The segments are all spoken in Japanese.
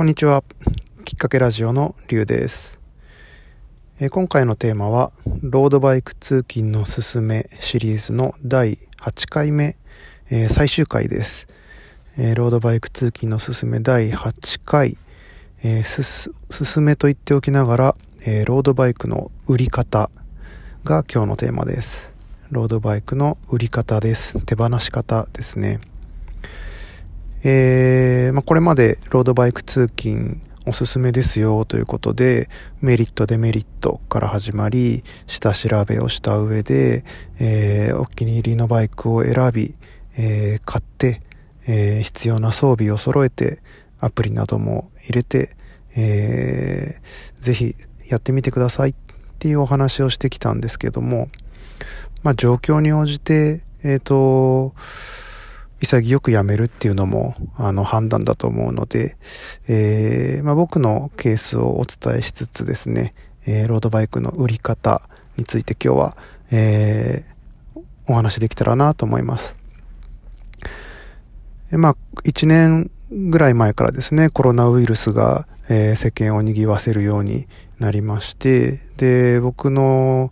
こんにちは。きっかけラジオのりゅうです、え、今回のテーマは、ロードバイク通勤のすすめシリーズの第8回目、えー、最終回です、えー、ロードバイク通勤のすすめ第8回、えすす、すすめと言っておきながら、えロードバイクの売り方が今日のテーマです。ロードバイクの売り方です。手放し方ですね。えー、まあ、これまでロードバイク通勤おすすめですよということで、メリットデメリットから始まり、下調べをした上で、えー、お気に入りのバイクを選び、えー、買って、えー、必要な装備を揃えて、アプリなども入れて、えー、ぜひやってみてくださいっていうお話をしてきたんですけども、まあ状況に応じて、えっ、ー、と、潔くやめるっていうのも、あの、判断だと思うので、えー、まあ、僕のケースをお伝えしつつですね、えー、ロードバイクの売り方について今日は、えー、お話できたらなと思います。えまあ、1年ぐらい前からですね、コロナウイルスが、えー、世間を賑わせるようになりまして、で、僕の、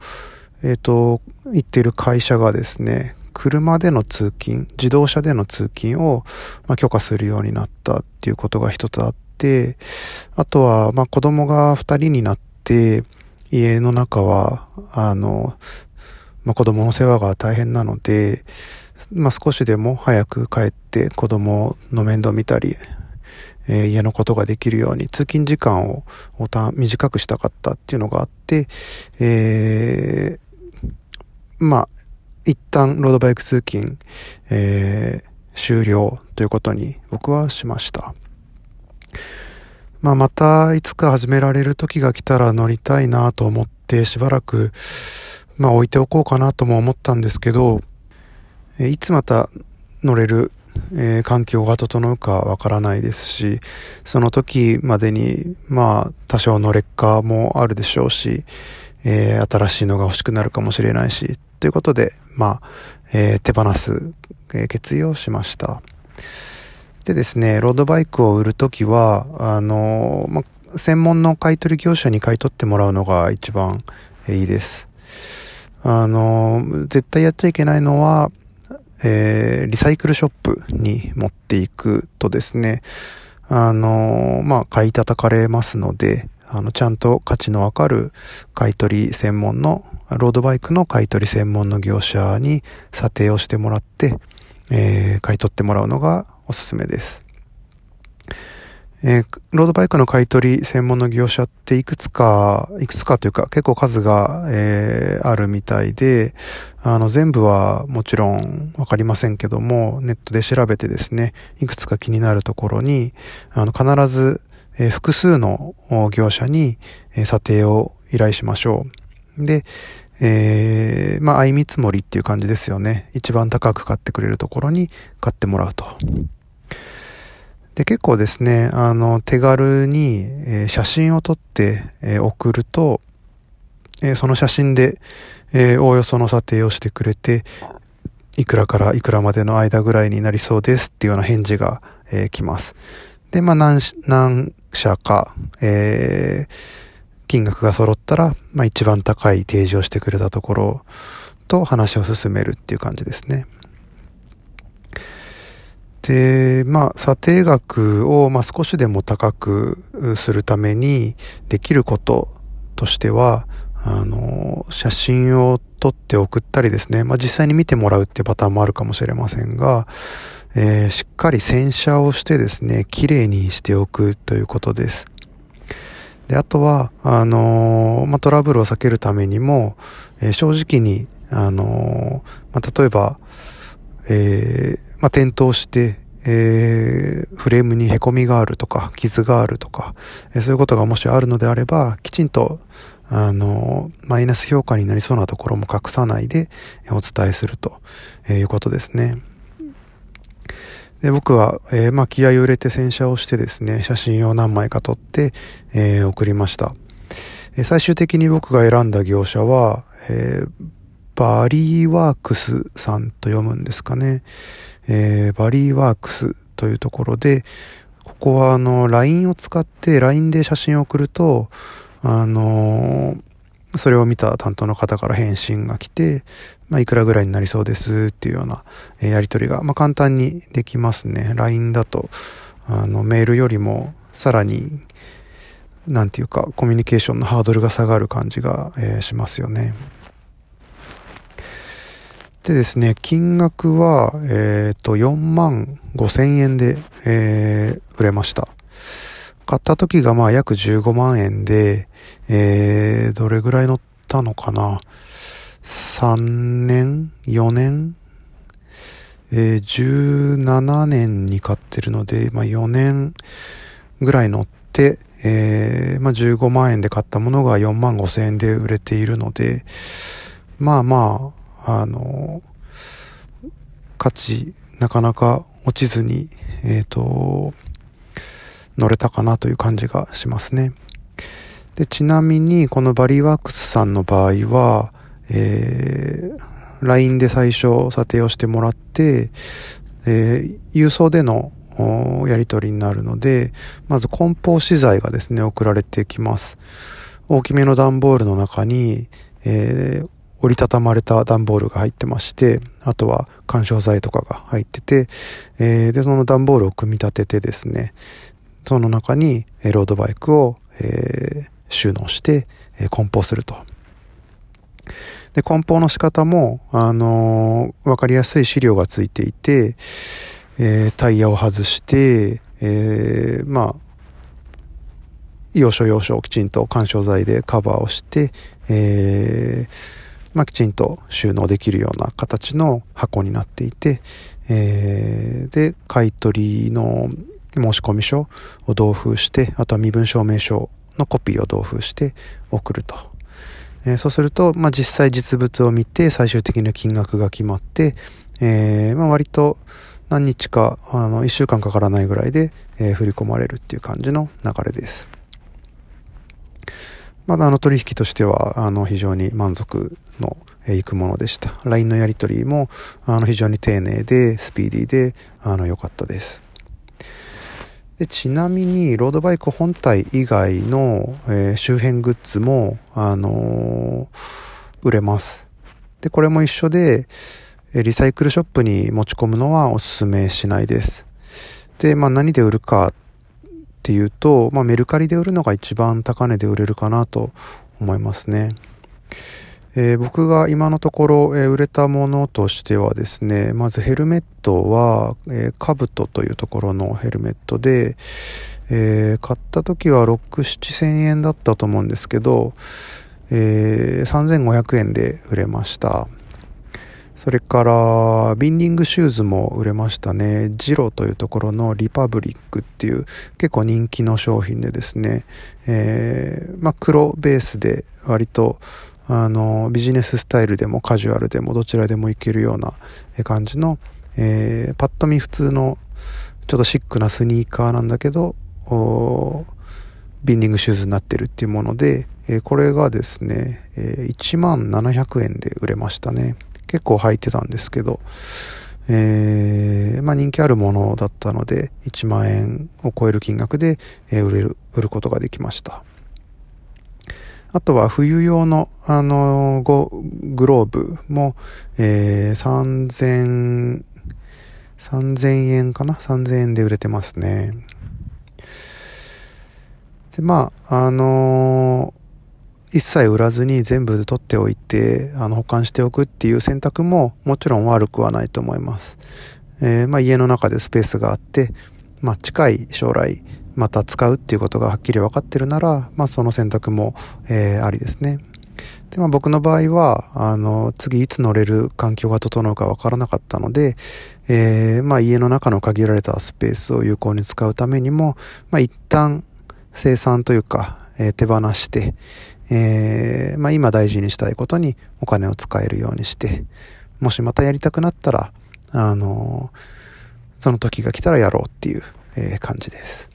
えっ、ー、と、行ってる会社がですね、車での通勤、自動車での通勤を、ま、許可するようになったっていうことが一つあって、あとは、ま、子供が二人になって、家の中は、あの、まあ、子供の世話が大変なので、まあ、少しでも早く帰って子供の面倒見たり、えー、家のことができるように通勤時間を短くしたかったっていうのがあって、えー、まあ、一旦ロードバイク通勤、えー、終了ということに僕はしました。まあ、またいつか始められる時が来たら乗りたいなと思ってしばらく、まあ、置いておこうかなとも思ったんですけど、いつまた乗れる、えー、環境が整うかわからないですし、その時までに、まあ、多少の劣化もあるでしょうし、えー、新しいのが欲しくなるかもしれないし、ということで、まあ、えー、手放す、えー、決意をしました。でですね、ロードバイクを売るときは、あのまあ、専門の買取業者に買い取ってもらうのが一番いいです。あの絶対やっちゃいけないのは、えー、リサイクルショップに持っていくとですね、あのまあ、買い叩かれますので、あの、ちゃんと価値のわかる買取専門の、ロードバイクの買取専門の業者に査定をしてもらって、えー、買い取ってもらうのがおすすめです。えー、ロードバイクの買取専門の業者っていくつか、いくつかというか結構数が、えー、あるみたいで、あの全部はもちろんわかりませんけども、ネットで調べてですね、いくつか気になるところに、あの必ずえ複数の業者に、え査定を依頼しましょう。で、えー、まあ、相見積もりっていう感じですよね。一番高く買ってくれるところに買ってもらうと。で、結構ですね、あの、手軽に、えー、写真を撮って、えー、送ると、え、その写真で、えおおよその査定をしてくれて、いくらからいくらまでの間ぐらいになりそうですっていうような返事が、え来ます。で、まあ何、何社か、えー、金額が揃ったら、まあ一番高い提示をしてくれたところと話を進めるっていう感じですね。で、まあ、査定額を、まあ、少しでも高くするためにできることとしては、あの、写真を撮って送ったりですね、まあ、実際に見てもらうっていうパターンもあるかもしれませんが、えー、しっかり洗車をしてですね、綺麗にしておくということです。で、あとは、あのー、まあ、トラブルを避けるためにも、えー、正直に、あのまあ、例えば、えまあ、転倒して、えフレームに凹みがあるとか、傷があるとか、えそういうことがもしあるのであれば、きちんと、あの、マイナス評価になりそうなところも隠さないでお伝えするということですね。で僕は、えー、まあ、気合を入れて洗車をしてですね、写真を何枚か撮って、えー、送りました。えー、最終的に僕が選んだ業者は、えバリーワークスさんと読むんですかね。えバリーワークスというところで、ここはあの LINE を使って LINE で写真を送るとあのそれを見た担当の方から返信が来て、まあ、いくらぐらいになりそうですっていうようなえやり取りが、まあ、簡単にできますね。LINE だとあのメールよりもさらになんていうかコミュニケーションのハードルが下がる感じが、え、しますよね。でですね、金額は、えっ、ー、と、4万5千円で、えー、売れました。買った時がまあ約15万円で、えー、どれぐらい乗ったのかな ?3 年 ?4 年？えー、17年に買ってるので、まあ4年ぐらい乗って、えー、まあ15万円で買ったものが4万5千円で売れているので、まあまあ、あの、価値、なかなか落ちずに、えっ、ー、と、乗れたかなという感じがしますね。で、ちなみに、このバリーワークスさんの場合は、えー、LINE で最初査定をしてもらって、えー、郵送でのやり取りになるので、まず梱包資材がですね、送られてきます。大きめの段ボールの中に、えー、折りたたまれた段ボールが入ってまして、あとは干渉剤とかが入ってて、えー、で、その段ボールを組み立ててですね、その中にロードバイクを、えー、収納して、えー、梱包すると。で、梱包の仕方も、あのー、わかりやすい資料がついていて、えー、タイヤを外して、えー、まあ、要所要所きちんと干渉剤でカバーをして、えー、まあ、きちんと収納できるような形の箱になっていて、えー、で、買い取りの申し込み書を同封して、あとは身分証明書のコピーを同封して送ると。えー、そうすると、まあ、実際実物を見て最終的な金額が決まって、えー、まあ、割と何日か、あの、1週間かからないぐらいで、えー、振り込まれるっていう感じの流れです。まだあの取引としては、あの、非常に満足のいくものでした。LINE のやり取りも、あの、非常に丁寧で、スピーディーで、あの、良かったです。でちなみに、ロードバイク本体以外の、えー、周辺グッズも、あのー、売れます。で、これも一緒で、リサイクルショップに持ち込むのはお勧めしないです。で、まあ何で売るかっていうと、まあ、メルカリで売るのが一番高値で売れるかなと思いますね。えー、僕が今のところ、えー、売れたものとしてはですね、まずヘルメットは、えー、カブトというところのヘルメットで、えー、買った時は6、7千円だったと思うんですけど、えー、3500円で売れました。それから、ビンディングシューズも売れましたね。ジロというところのリパブリックっていう結構人気の商品でですね、えー、まあ、黒ベースで割と、あの、ビジネススタイルでもカジュアルでもどちらでもいけるような感じの、えー、パッと見普通のちょっとシックなスニーカーなんだけど、ビンディングシューズになってるっていうもので、えー、これがですね、えー、1万700円で売れましたね。結構履いてたんですけど、えー、まあ人気あるものだったので、1万円を超える金額で、え売れる、売ることができました。あとは冬用の、あのー、グローブも、えー、3000、3000円かな ?3000 円で売れてますね。で、まあ、あの一切売らずに全部取っておいて、あの、保管しておくっていう選択ももちろん悪くはないと思います。えー、まあ家の中でスペースがあって、まあ近い将来また使うっていうことがはっきり分かってるなら、まあその選択も、えー、ありですね。で、まあ僕の場合は、あの、次いつ乗れる環境が整うか分からなかったので、えー、まあ家の中の限られたスペースを有効に使うためにも、まあ一旦生産というか、えー、手放して、えー、まあ、今大事にしたいことにお金を使えるようにして、もしまたやりたくなったら、あの、その時が来たらやろうっていう、え、感じです。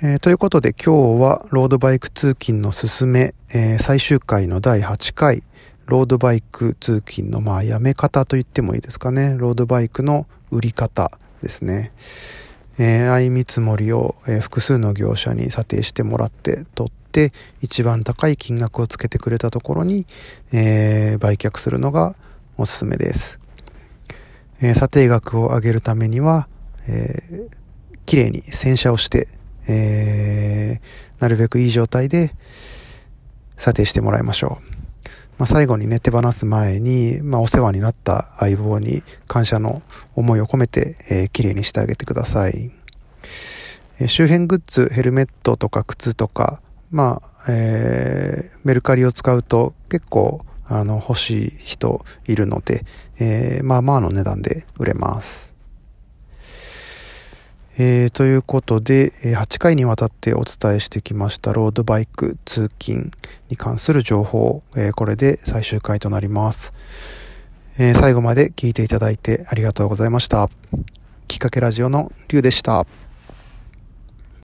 えー、ということで今日はロードバイク通勤のすすめ、えー、最終回の第8回、ロードバイク通勤のまあやめ方と言ってもいいですかね。ロードバイクの売り方ですね。えー、相見積もりを、え、複数の業者に査定してもらって取って一番高い金額をつけてくれたところに、え、売却するのがおすすめです。え、査定額を上げるためには、えー、綺麗に洗車をして、えー、なるべくいい状態で査定してもらいましょう。まあ、最後にね、手放す前に、まあ、お世話になった相棒に感謝の思いを込めて、えー、綺麗にしてあげてください。えー、周辺グッズ、ヘルメットとか靴とか、まあ、えー、メルカリを使うと結構、あの、欲しい人いるので、えー、まあまあの値段で売れます。えー、ということで、8回にわたってお伝えしてきましたロードバイク通勤に関する情報、えー、これで最終回となります、えー、最後まで聞いていただいてありがとうございました。きっかけラジオのりゅうでした。